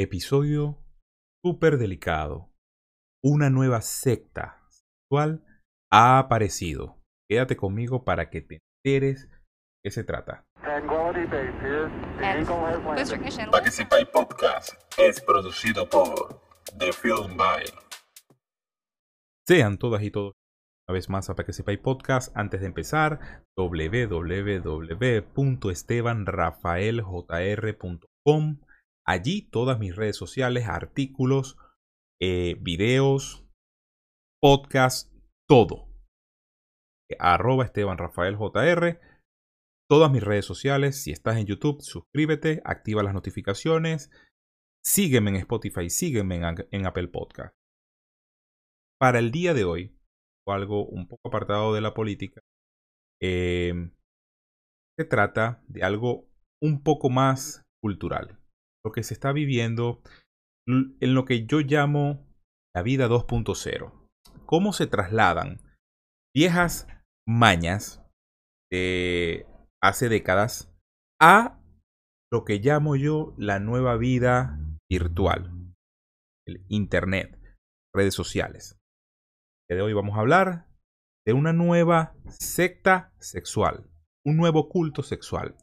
Episodio súper delicado. Una nueva secta sexual ha aparecido. Quédate conmigo para que te enteres de qué se trata. Participate Podcast es producido por The Film By. Sean todas y todos una vez más a Participate Podcast. Antes de empezar, www.estebanrafaeljr.com. Allí todas mis redes sociales, artículos, eh, videos, podcast, todo. Arroba Esteban Rafael. Todas mis redes sociales. Si estás en YouTube, suscríbete, activa las notificaciones. Sígueme en Spotify, sígueme en, en Apple Podcast. Para el día de hoy, algo un poco apartado de la política, eh, se trata de algo un poco más cultural. Lo que se está viviendo en lo que yo llamo la vida 2.0. ¿Cómo se trasladan viejas mañas de hace décadas a lo que llamo yo la nueva vida virtual? El Internet, redes sociales de hoy vamos a hablar de una nueva secta sexual, un nuevo culto sexual.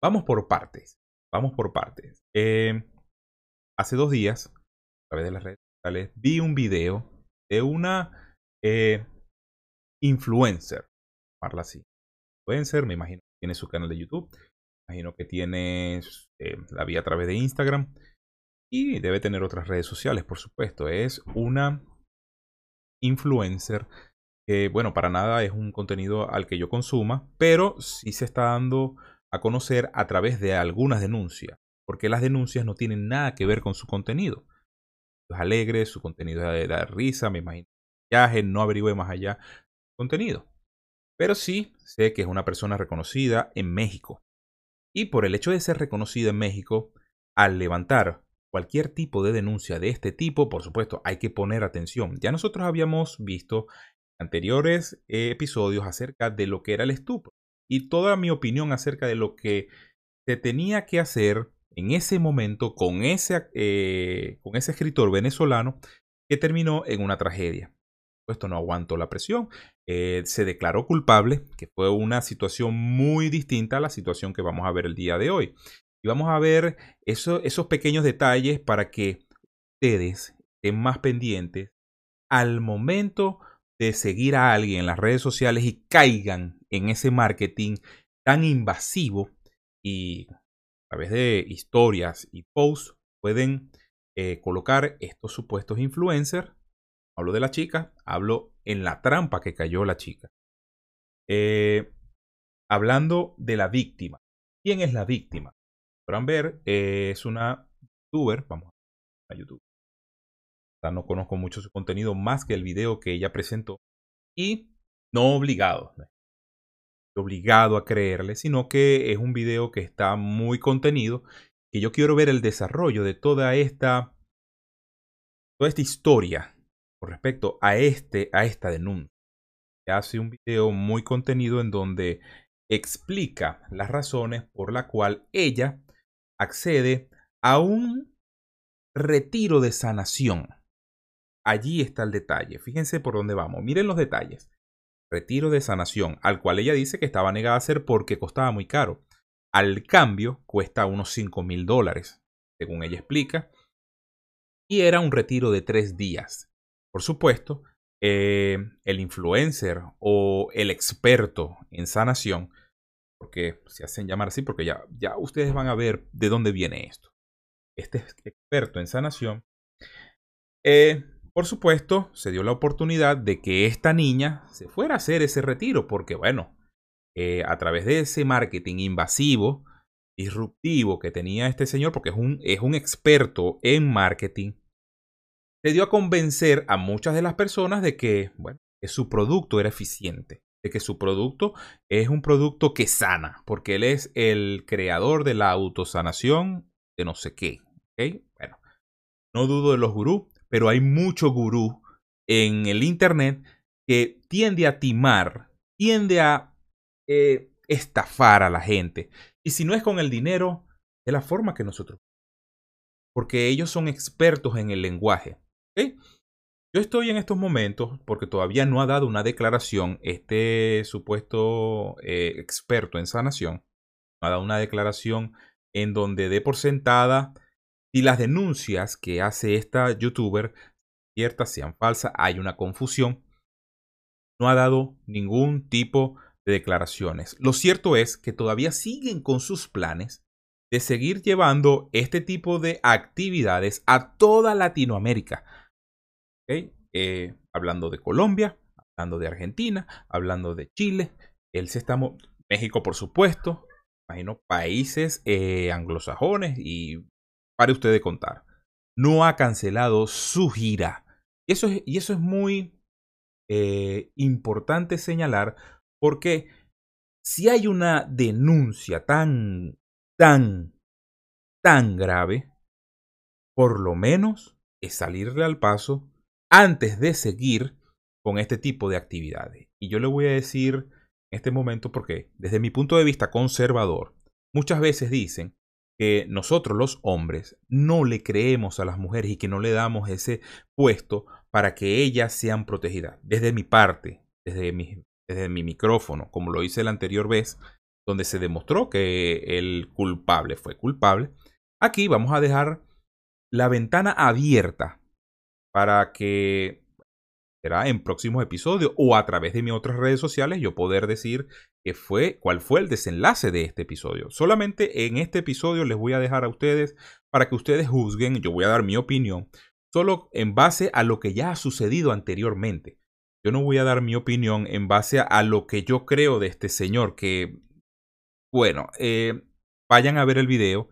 Vamos por partes, vamos por partes. Eh, hace dos días, a través de las redes sociales, vi un video de una eh, influencer, llamarla así. Influencer, me imagino que tiene su canal de YouTube, me imagino que tiene, eh, la vi a través de Instagram y debe tener otras redes sociales, por supuesto. Es una influencer, que bueno, para nada es un contenido al que yo consuma, pero sí se está dando a conocer a través de algunas denuncias, porque las denuncias no tienen nada que ver con su contenido. Es alegre, su contenido es de risa, me imagino. Viaje, no averigüe más allá contenido. Pero sí sé que es una persona reconocida en México. Y por el hecho de ser reconocida en México, al levantar cualquier tipo de denuncia de este tipo, por supuesto, hay que poner atención. Ya nosotros habíamos visto anteriores episodios acerca de lo que era el estupro y toda mi opinión acerca de lo que se tenía que hacer en ese momento con ese, eh, con ese escritor venezolano que terminó en una tragedia. Esto no aguantó la presión, eh, se declaró culpable, que fue una situación muy distinta a la situación que vamos a ver el día de hoy. Y vamos a ver esos pequeños detalles para que ustedes estén más pendientes al momento de seguir a alguien en las redes sociales y caigan en ese marketing tan invasivo y a través de historias y posts pueden eh, colocar estos supuestos influencers. Hablo de la chica, hablo en la trampa que cayó la chica. Eh, hablando de la víctima. ¿Quién es la víctima? podrán ver, eh, es una youtuber, vamos a YouTube. no conozco mucho su contenido más que el video que ella presentó. Y no obligado, obligado a creerle, sino que es un video que está muy contenido, que yo quiero ver el desarrollo de toda esta, toda esta historia con respecto a, este, a esta denuncia. Hace un video muy contenido en donde explica las razones por la cual ella accede a un retiro de sanación. Allí está el detalle. Fíjense por dónde vamos. Miren los detalles. Retiro de sanación, al cual ella dice que estaba negada a hacer porque costaba muy caro. Al cambio, cuesta unos 5 mil dólares, según ella explica. Y era un retiro de tres días. Por supuesto, eh, el influencer o el experto en sanación porque se hacen llamar así, porque ya, ya ustedes van a ver de dónde viene esto. Este experto en sanación, eh, por supuesto, se dio la oportunidad de que esta niña se fuera a hacer ese retiro, porque bueno, eh, a través de ese marketing invasivo, disruptivo que tenía este señor, porque es un, es un experto en marketing, se dio a convencer a muchas de las personas de que, bueno, su producto era eficiente de que su producto es un producto que sana, porque él es el creador de la autosanación de no sé qué. Bueno, no dudo de los gurús, pero hay mucho gurú en el Internet que tiende a timar, tiende a eh, estafar a la gente. Y si no es con el dinero, de la forma que nosotros. porque ellos son expertos en el lenguaje. Yo estoy en estos momentos, porque todavía no ha dado una declaración, este supuesto eh, experto en sanación, no ha dado una declaración en donde dé por sentada si las denuncias que hace esta youtuber ciertas sean falsas, hay una confusión. No ha dado ningún tipo de declaraciones. Lo cierto es que todavía siguen con sus planes de seguir llevando este tipo de actividades a toda Latinoamérica. Eh, hablando de Colombia, hablando de Argentina, hablando de Chile, él se está México por supuesto, imagino países eh, anglosajones y para usted de contar. No ha cancelado su gira. Y eso es, y eso es muy eh, importante señalar porque si hay una denuncia tan, tan, tan grave, por lo menos es salirle al paso antes de seguir con este tipo de actividades. Y yo le voy a decir en este momento porque desde mi punto de vista conservador, muchas veces dicen que nosotros los hombres no le creemos a las mujeres y que no le damos ese puesto para que ellas sean protegidas. Desde mi parte, desde mi, desde mi micrófono, como lo hice la anterior vez, donde se demostró que el culpable fue culpable, aquí vamos a dejar la ventana abierta para que será en próximos episodios o a través de mis otras redes sociales yo poder decir fue, cuál fue el desenlace de este episodio. Solamente en este episodio les voy a dejar a ustedes para que ustedes juzguen, yo voy a dar mi opinión, solo en base a lo que ya ha sucedido anteriormente. Yo no voy a dar mi opinión en base a, lo que yo creo de este señor, que, bueno, eh, vayan a ver el video.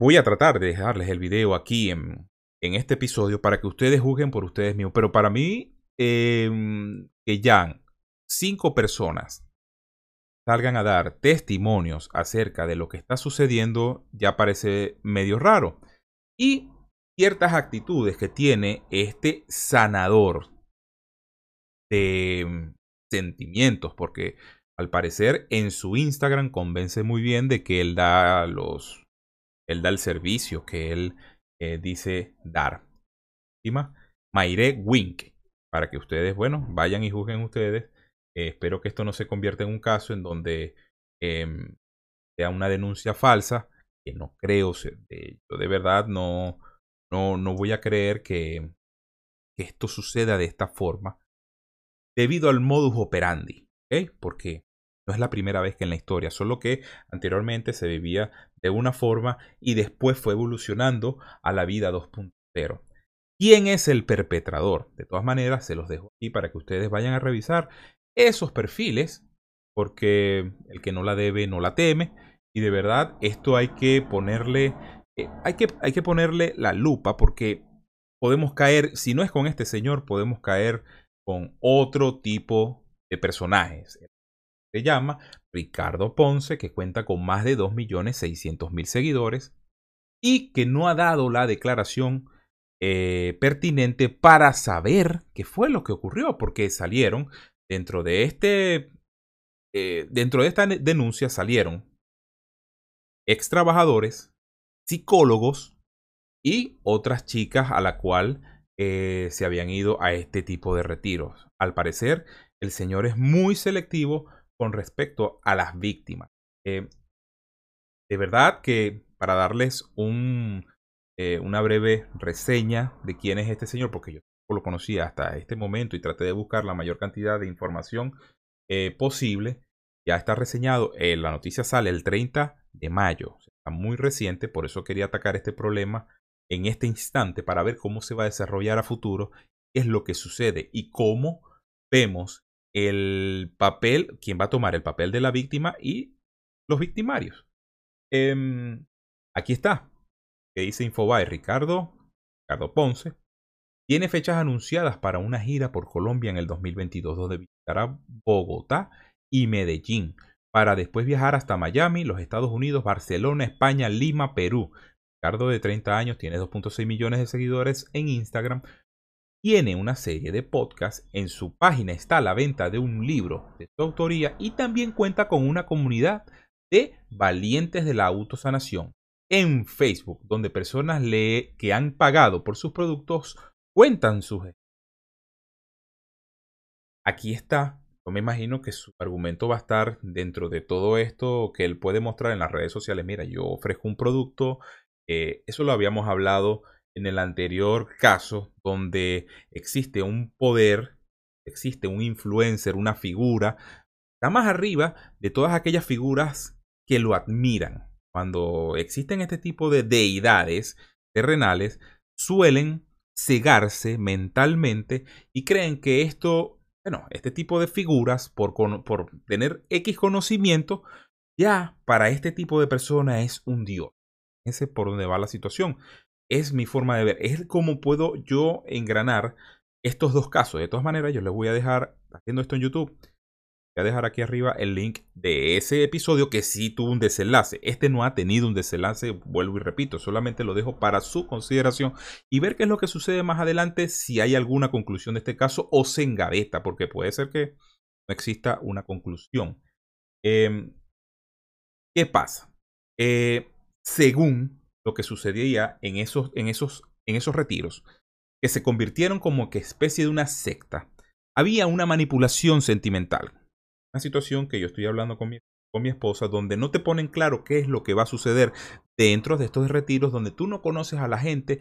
Voy a tratar de dejarles el video aquí en, en este episodio para que ustedes juzguen por ustedes mismos. Pero para mí, em, que ya cinco personas salgan a dar testimonios acerca de lo que está sucediendo, ya parece medio raro. Y ciertas actitudes que tiene este sanador de em, sentimientos, porque al parecer en su Instagram convence muy bien de que él da los, él da el servicio, que él eh, dice dar. Maire Wink. Para que ustedes, bueno, vayan y juzguen ustedes. Eh, espero que esto no se convierta en un caso en donde em, sea una denuncia falsa. Que no creo. De, yo de verdad no, no, no voy a creer que, que esto suceda de esta forma. Debido al modus operandi. Porque no es la primera vez que en la historia, solo que anteriormente se vivía de una forma y después fue evolucionando a la vida 2.0. ¿Quién es el perpetrador? De todas maneras, se los dejo aquí para que ustedes vayan a revisar esos perfiles, porque el que no la debe no la teme. Y de verdad, esto hay que ponerle, eh, hay, que, hay que ponerle la lupa, porque podemos caer, si no es con este señor, podemos caer con otro tipo de personajes se llama Ricardo Ponce, que cuenta con más de 2.600.000 seguidores y que no ha dado la declaración eh, pertinente para saber qué fue lo que ocurrió, porque salieron dentro de este, eh, dentro de esta denuncia salieron ex trabajadores, psicólogos y otras chicas a la cual eh, se habían ido a este tipo de retiros. Al parecer, el señor es muy selectivo con respecto a las víctimas. Eh, de verdad que para darles un, una breve reseña de quién es este señor, porque yo lo conocía hasta este momento y traté de buscar la mayor cantidad de información eh, posible, ya está reseñado. la noticia sale el 30 de mayo, está muy reciente, por eso quería atacar este problema en este instante para ver cómo se va a desarrollar a futuro, qué es lo que sucede y cómo vemos el papel, quién va a tomar el papel de la víctima y los victimarios. Em, aquí está, que dice Infobae Ricardo, Ricardo Ponce. Tiene fechas anunciadas para una gira por Colombia en el 2022, donde visitará Bogotá y Medellín, para después viajar hasta Miami, los Estados Unidos, Barcelona, España, Lima, Perú. Ricardo, de 30 años, tiene 2.6 millones de seguidores en Instagram, tiene una serie de podcasts, en su página está la venta de un libro de su autoría y también cuenta con una comunidad de valientes de la autosanación. en Facebook, donde personas que han pagado por sus productos cuentan sus... Aquí está. Yo me imagino que su argumento va a estar dentro de todo esto que él puede mostrar en las redes sociales. Mira, yo ofrezco un producto. Eh, eso lo habíamos hablado en el anterior caso, donde existe un poder, existe un influencer, una figura, está más arriba de todas aquellas figuras que lo admiran. Cuando existen este tipo de deidades terrenales, suelen cegarse mentalmente y creen que esto, bueno, este tipo de figuras, por, por tener X conocimiento, ya para este tipo de persona es un dios. Ese es por donde va la situación. Es mi forma de ver. Es como puedo yo engranar estos dos casos. De todas maneras, yo les voy a dejar haciendo esto en YouTube Voy a dejar aquí arriba el link de ese episodio que sí tuvo un desenlace. Este no ha tenido un desenlace, vuelvo y repito, solamente lo dejo para su consideración y ver qué es lo que sucede más adelante, si hay alguna conclusión de este caso o se engaveta, porque puede ser que no exista una conclusión. Em, ¿Qué pasa? Eh, según lo que sucedía en esos, en, esos, en esos retiros, que se convirtieron como que especie de una secta, había una manipulación sentimental una situación que yo estoy hablando con mi, con mi esposa, donde no te ponen claro qué es lo que va a suceder dentro de estos retiros, donde tú no conoces a la gente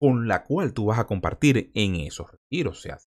con la cual tú vas a compartir en esos retiros. Se hacen,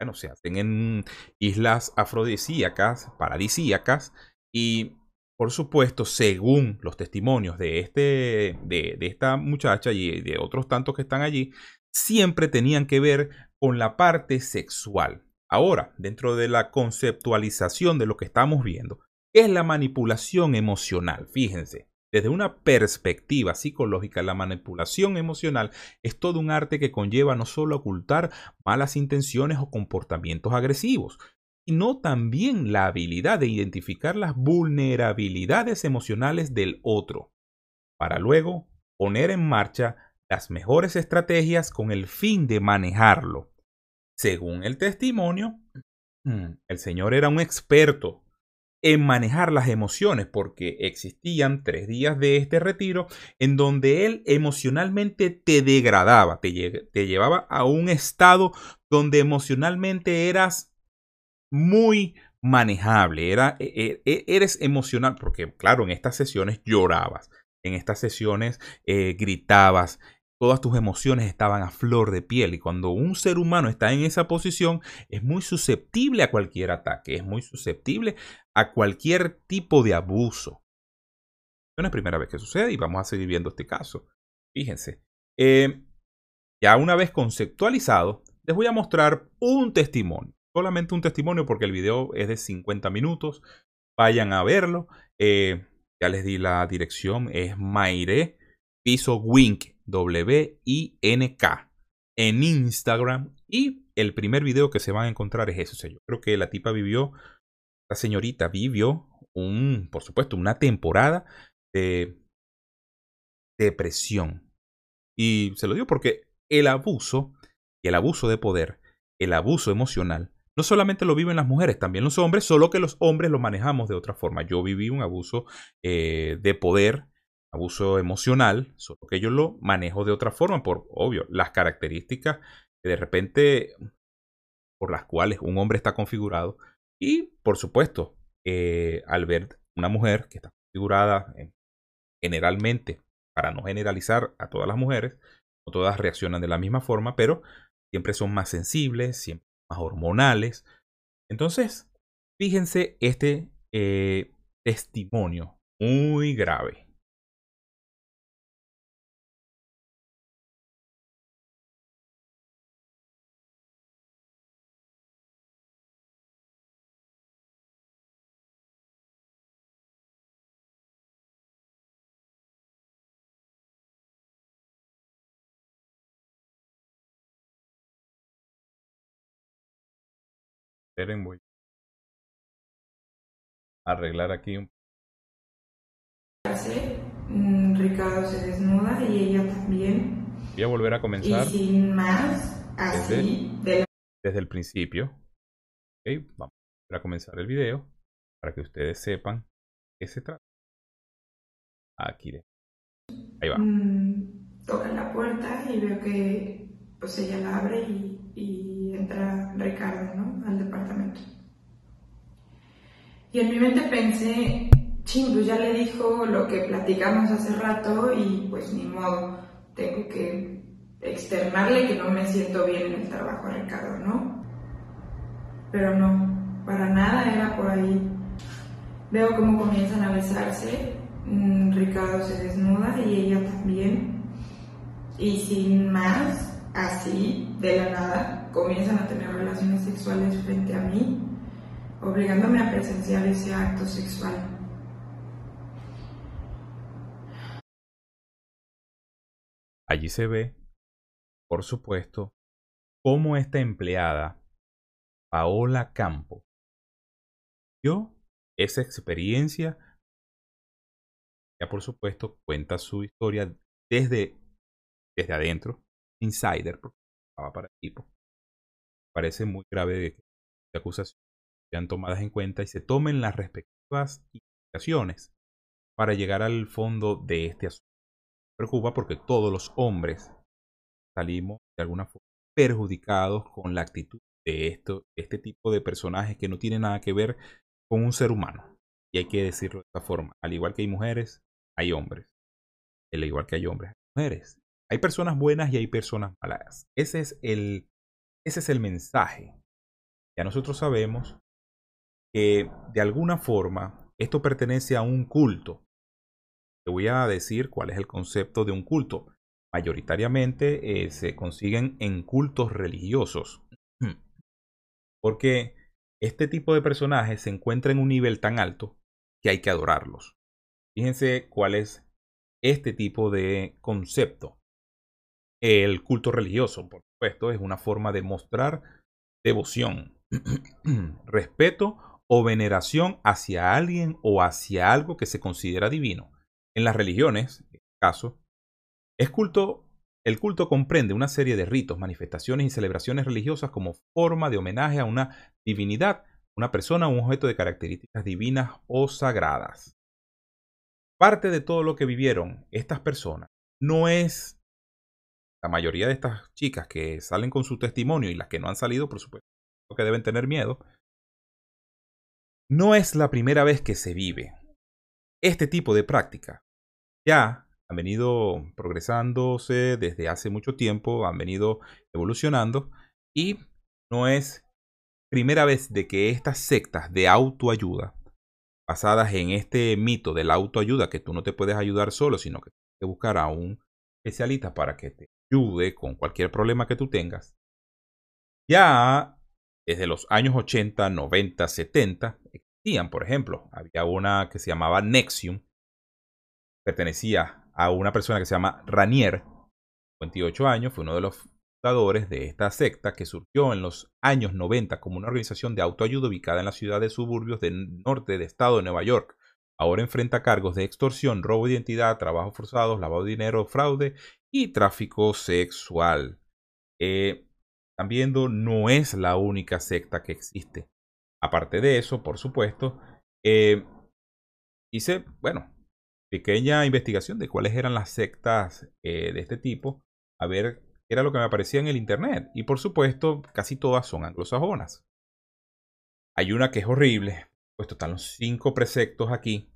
bueno, se hacen en islas afrodisíacas, paradisíacas, y por supuesto, según los testimonios de, este, de, de esta muchacha y de otros tantos que están allí, siempre tenían que ver con la parte sexual. Ahora, dentro de la conceptualización de lo que estamos viendo, ¿qué es la manipulación emocional? Fíjense, desde una perspectiva psicológica, la manipulación emocional es todo un arte que conlleva no solo ocultar malas intenciones o comportamientos agresivos, sino también la habilidad de identificar las vulnerabilidades emocionales del otro, para luego poner en marcha las mejores estrategias con el fin de manejarlo. Según el testimonio, mm, el señor era un experto en manejar las emociones porque existían tres días de este retiro en donde él emocionalmente te degradaba, te, llevaba a un estado donde emocionalmente eras muy manejable, e, e, e, eres emocional, porque claro, en estas sesiones llorabas, en estas sesiones eh, gritabas, todas tus emociones estaban a flor de piel y cuando un ser humano está en esa posición es muy susceptible a cualquier ataque, es muy susceptible a cualquier tipo de abuso. No es primera vez que sucede y vamos a seguir viendo este caso. Fíjense, eh, ya una vez conceptualizado, les voy a mostrar un testimonio. Solamente un testimonio porque el video es de 50 minutos. Vayan a verlo. Eh, ya les di la dirección. Es Maire Piso Wink W-I-N-K en Instagram. Y el primer video que se van a encontrar es ese. yo creo que la tipa vivió, la señorita vivió un, por supuesto, una temporada de depresión. Y se lo digo porque el abuso, el abuso de poder, el abuso emocional, no solamente lo viven las mujeres, también los hombres, solo que los hombres lo manejamos de otra forma. Yo viví un abuso eh, de poder abuso emocional, solo que yo lo manejo de otra forma, por obvio, las características que de repente por las cuales un hombre está configurado y por supuesto eh, al ver una mujer que está configurada generalmente, para no generalizar a todas las mujeres, no todas reaccionan de la misma forma, pero siempre son más sensibles, siempre más hormonales. Entonces, fíjense este eh, testimonio muy grave Esperen, voy a arreglar aquí un mm, Ricardo se desnuda y ella también. Voy a volver a comenzar. Y sin más, así. Desde, desde el principio. Okay, vamos a comenzar el video para que ustedes sepan qué se trata. Aquí. Ahí va. Mm, toca la puerta y veo que pues ella la abre y, y entra Ricardo. Al departamento. Y en mi mente pensé, ching, pues ya le dijo lo que platicamos hace rato y pues ni modo, tengo que externarle que no me siento bien en el trabajo a Ricardo, ¿no? Pero no, para nada era por ahí. Veo cómo comienzan a besarse, mm, Ricardo se desnuda y ella también. Y sin más, así, de la nada, comienzan a tener relaciones sexuales frente a mí, obligándome a presenciar ese acto sexual. Allí se ve, por supuesto, cómo esta empleada, Paola Campo, vio esa experiencia. Ya por supuesto cuenta su historia desde, desde adentro, insider, porque estaba para el equipo. Parece muy grave que las acusaciones sean tomadas en cuenta y se tomen las respectivas investigaciones para llegar al fondo de este asunto preocupa porque todos los hombres salimos de alguna forma perjudicados con la actitud de esto, este tipo de personajes que no tiene nada que ver con un ser humano. Y hay que decirlo de esta forma. Al igual que hay mujeres, hay hombres. Al igual que hay hombres, hay mujeres. Hay personas buenas y hay personas malas. Ese es el, ese es el mensaje. Ya nosotros sabemos que de alguna forma esto pertenece a un culto. Te voy a decir cuál es el concepto de un culto. Mayoritariamente eh, se consiguen en cultos religiosos. Porque este tipo de personajes se encuentra en un nivel tan alto que hay que adorarlos. Fíjense cuál es este tipo de concepto. El culto religioso, por supuesto, es una forma de mostrar devoción, respeto o veneración hacia alguien o hacia algo que se considera divino. En las religiones, en este caso, el culto comprende una serie de ritos, manifestaciones y celebraciones religiosas como forma de homenaje a una divinidad, una persona o un objeto de características divinas o sagradas. Parte de todo lo que vivieron estas personas no es la mayoría de estas chicas que salen con su testimonio y las que no han salido, por supuesto, que deben tener miedo, no es la primera vez que se vive este tipo de práctica. Ya han venido progresándose desde hace mucho tiempo, han venido evolucionando y no es primera vez de que estas sectas de autoayuda, basadas en este mito de la autoayuda, que tú no te puedes ayudar solo, sino que tienes que buscar a un especialista para que te ayude con cualquier problema que tú tengas, ya desde los años 80, 90, 70, existían, por ejemplo, había una que se llamaba Nexium, pertenecía a una persona que se llama Ranier, 28 años, fue uno de los fundadores de esta secta que surgió en los años 90 como una organización de autoayuda ubicada en la ciudad de suburbios del norte del estado de Nueva York. Ahora enfrenta cargos de extorsión, robo de identidad, trabajos forzados, lavado de dinero, fraude y tráfico sexual. Eh, también no es la única secta que existe. Aparte de eso, por supuesto, eh, hice, bueno, pequeña investigación de cuáles eran las sectas eh, de este tipo, a ver qué era lo que me aparecía en el Internet. Y por supuesto, casi todas son anglosajonas. Hay una que es horrible, puesto están los cinco preceptos aquí,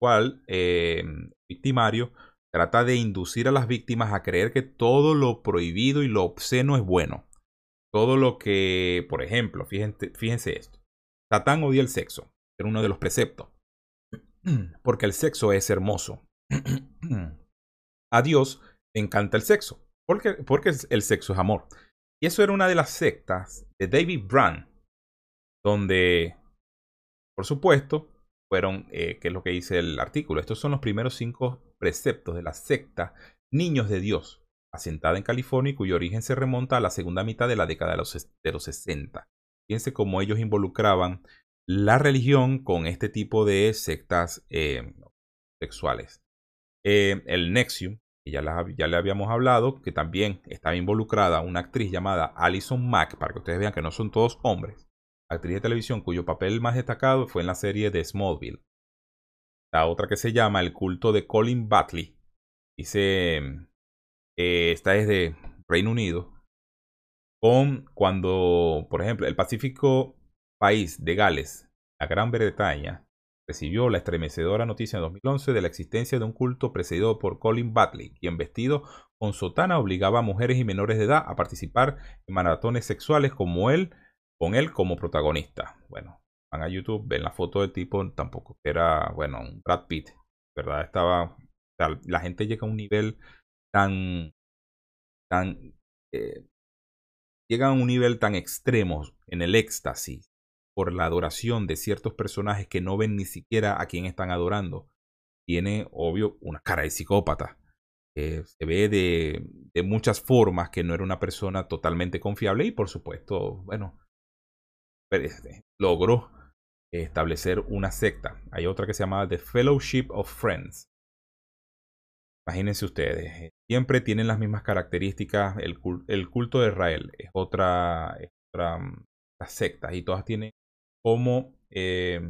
cual eh, victimario trata de inducir a las víctimas a creer que todo lo prohibido y lo obsceno es bueno. Todo lo que, por ejemplo, fíjense, fíjense esto. Satán odia el sexo, era uno de los preceptos. porque el sexo es hermoso. A Dios le encanta el sexo, porque, porque el sexo es amor. Y eso era una de las sectas de David Brand, donde, por supuesto, fueron, eh, que es lo que dice el artículo, estos son los primeros cinco preceptos de la secta Niños de Dios, asentada en California y cuyo origen se remonta a la segunda mitad de la década de los, de los 60. Fíjense cómo ellos involucraban la religión con este tipo de sectas eh, sexuales. Eh, el Nexium, que ya, ya, le habíamos hablado, que también estaba involucrada una actriz llamada Alison Mack, para que ustedes vean que no son todos hombres, actriz de televisión cuyo papel más destacado fue en la serie de Smallville. La otra que se llama El culto de Colin Batley, Dice, eh, esta es de Reino Unido, con cuando, por ejemplo, el Pacífico país de Gales, la Gran Bretaña, recibió la estremecedora noticia en 2011 de la existencia de un culto precedido por Colin Batley, quien vestido con sotana obligaba a mujeres y menores de edad a participar en maratones sexuales como él, con él como protagonista. Bueno, van a YouTube, ven la foto del tipo, tampoco era, bueno, un Brad Pitt, ¿verdad? Estaba, la gente llega a un nivel tan, tan, eh, llega a un nivel tan extremo en el éxtasis por la adoración de ciertos personajes que no ven ni siquiera a quién están adorando. Tiene, obvio, una cara de psicópata. Se ve de, muchas formas que no era una persona totalmente confiable y por supuesto, bueno, logró establecer una secta. Hay otra que se llama The Fellowship of Friends. Imagínense ustedes, eh, siempre tienen las mismas características. El, culto de Israel es otra, otra mm, secta y todas tienen como, eh,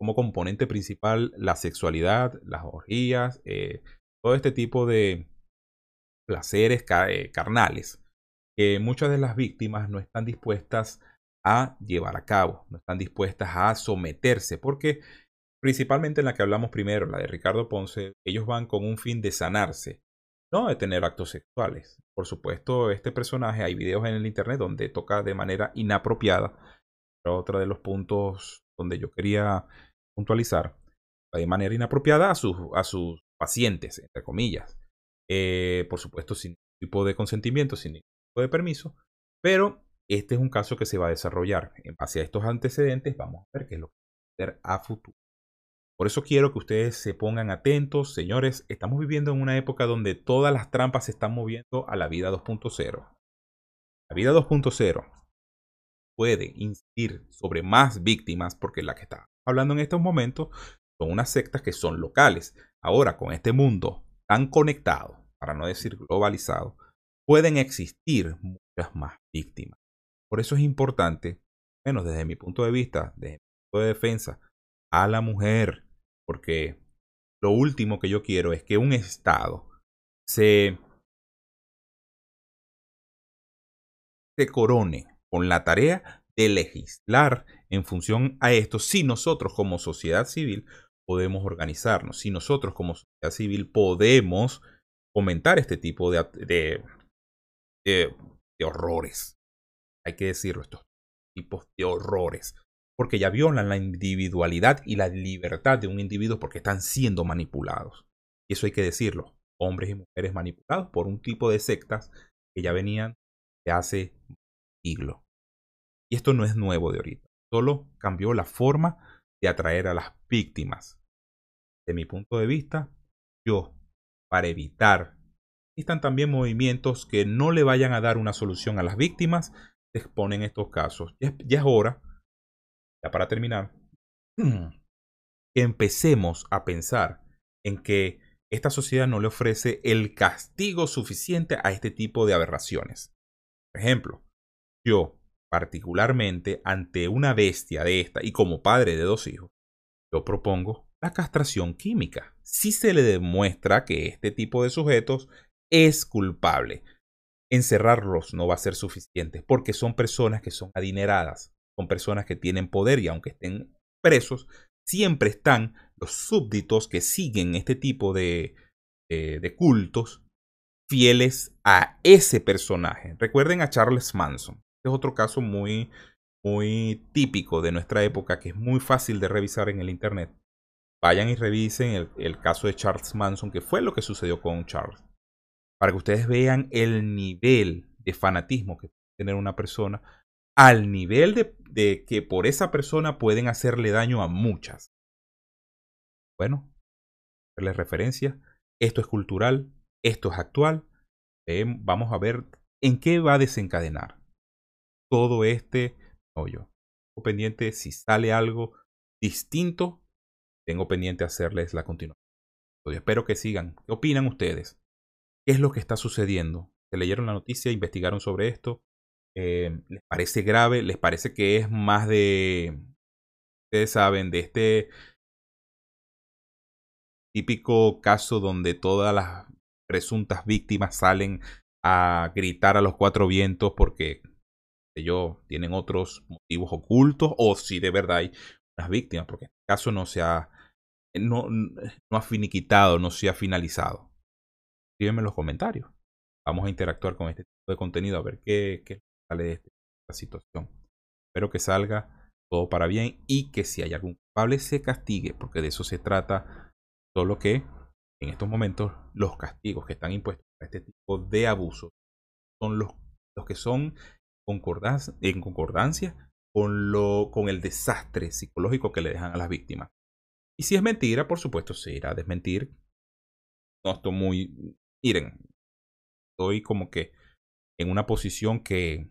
como componente principal la sexualidad, las orgías, eh, todo este tipo de placeres carnales que muchas de las víctimas no están dispuestas a llevar a cabo, no están dispuestas a someterse, porque principalmente en la que hablamos primero, la de Ricardo Ponce, ellos van con un fin de sanarse, no de tener actos sexuales. Por supuesto, este personaje, hay videos en el internet donde toca de manera inapropiada, pero otro de los puntos donde yo quería puntualizar, de manera inapropiada a sus, a sus pacientes, entre comillas. Eh, por supuesto, sin ningún tipo de consentimiento, sin ningún tipo de permiso, pero este es un caso que se va a desarrollar. En base a estos antecedentes, vamos a ver qué es lo que va a hacer a futuro. Por eso quiero que ustedes se pongan atentos, señores. Estamos viviendo en una época donde todas las trampas se están moviendo a la vida 2.0. La vida 2.0 puede incidir sobre más víctimas porque la que está hablando en estos momentos son unas sectas que son locales. Ahora, con este mundo tan conectado, para no decir globalizado, pueden existir muchas más víctimas. Por eso es importante, menos desde mi punto de vista, desde mi punto de defensa, a la mujer, porque lo último que yo quiero es que un Estado se, se corone con la tarea de legislar en función a esto si nosotros como sociedad civil podemos organizarnos, si nosotros como sociedad civil podemos comentar este tipo de, de, de, de horrores hay que decirlo, estos tipos de horrores, porque ya violan la individualidad y la libertad de un individuo porque están siendo manipulados. Y eso hay que decirlo, hombres y mujeres manipulados por un tipo de sectas que ya venían de hace siglos. Y esto no es nuevo de ahorita, solo cambió la forma de atraer a las víctimas. De mi punto de vista, yo, para evitar, existan también movimientos que no le vayan a dar una solución a las víctimas, exponen estos casos. Ya, es hora, ya para terminar, que empecemos a pensar en que esta sociedad no le ofrece el castigo suficiente a este tipo de aberraciones. Por ejemplo, yo, particularmente ante una bestia de esta y como padre de dos hijos, yo propongo la castración química. Si se le demuestra que este tipo de sujetos es culpable, encerrarlos no va a ser suficiente porque son personas que son adineradas, son personas que tienen poder y aunque estén presos, siempre están los súbditos que siguen este tipo de, de cultos fieles a ese personaje. Recuerden a Charles Manson. Este es otro caso muy, muy típico de nuestra época que es muy fácil de revisar en el Internet. Vayan y revisen el, el caso de Charles Manson, que fue lo que sucedió con Charles para que ustedes vean el nivel de fanatismo que puede tener una persona, al nivel de, que por esa persona pueden hacerle daño a muchas. Bueno, hacerles referencia, esto es cultural, esto es actual, vamos a ver en qué va a desencadenar todo este hoyo. Tengo pendiente si sale algo distinto, tengo pendiente hacerles la continuación. Espero que sigan. ¿Qué opinan ustedes? ¿Qué es lo que está sucediendo? ¿Se leyeron la noticia? ¿Investigaron sobre esto? Eh, ¿Les parece grave? ¿Les parece que es más de... Ustedes saben, de este típico caso donde todas las presuntas víctimas salen a gritar a los cuatro vientos porque ellos tienen otros motivos ocultos o si de verdad hay unas víctimas, porque en este caso no se ha, no, no ha finiquitado, no se ha finalizado. Escríbeme en los comentarios. Vamos a interactuar con este tipo de contenido a ver qué, qué sale de esta situación. Espero que salga todo para bien y que si hay algún culpable se castigue, porque de eso se trata. Solo que en estos momentos los castigos que están impuestos a este tipo de abusos son los, los que son concordancia, en concordancia con, lo, con el desastre psicológico que le dejan a las víctimas. Y si es mentira, por supuesto, se irá a desmentir. No estoy muy... Miren, estoy como que en una posición que,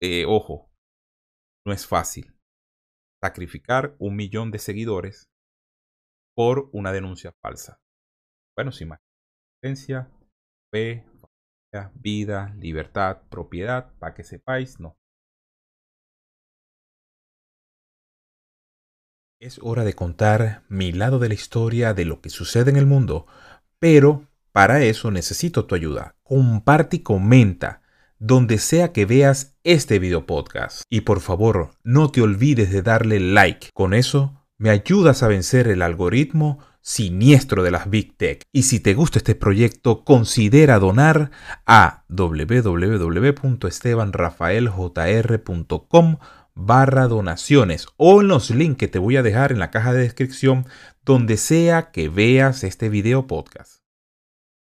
eh, ojo, no es fácil. Sacrificar un millón de seguidores por una denuncia falsa. Bueno, sin más. Fe, vida, libertad, propiedad, para que sepáis, no. Es hora de contar mi lado de la historia de lo que sucede en el mundo, pero para eso necesito tu ayuda. Comparte y comenta donde sea que veas este video podcast. Y por favor, no te olvides de darle like. Con eso me ayudas a vencer el algoritmo siniestro de las Big Tech. Y si te gusta este proyecto, considera donar a www.estebanrafaeljr.com barra donaciones o en los links que te voy a dejar en la caja de descripción donde sea que veas este video podcast.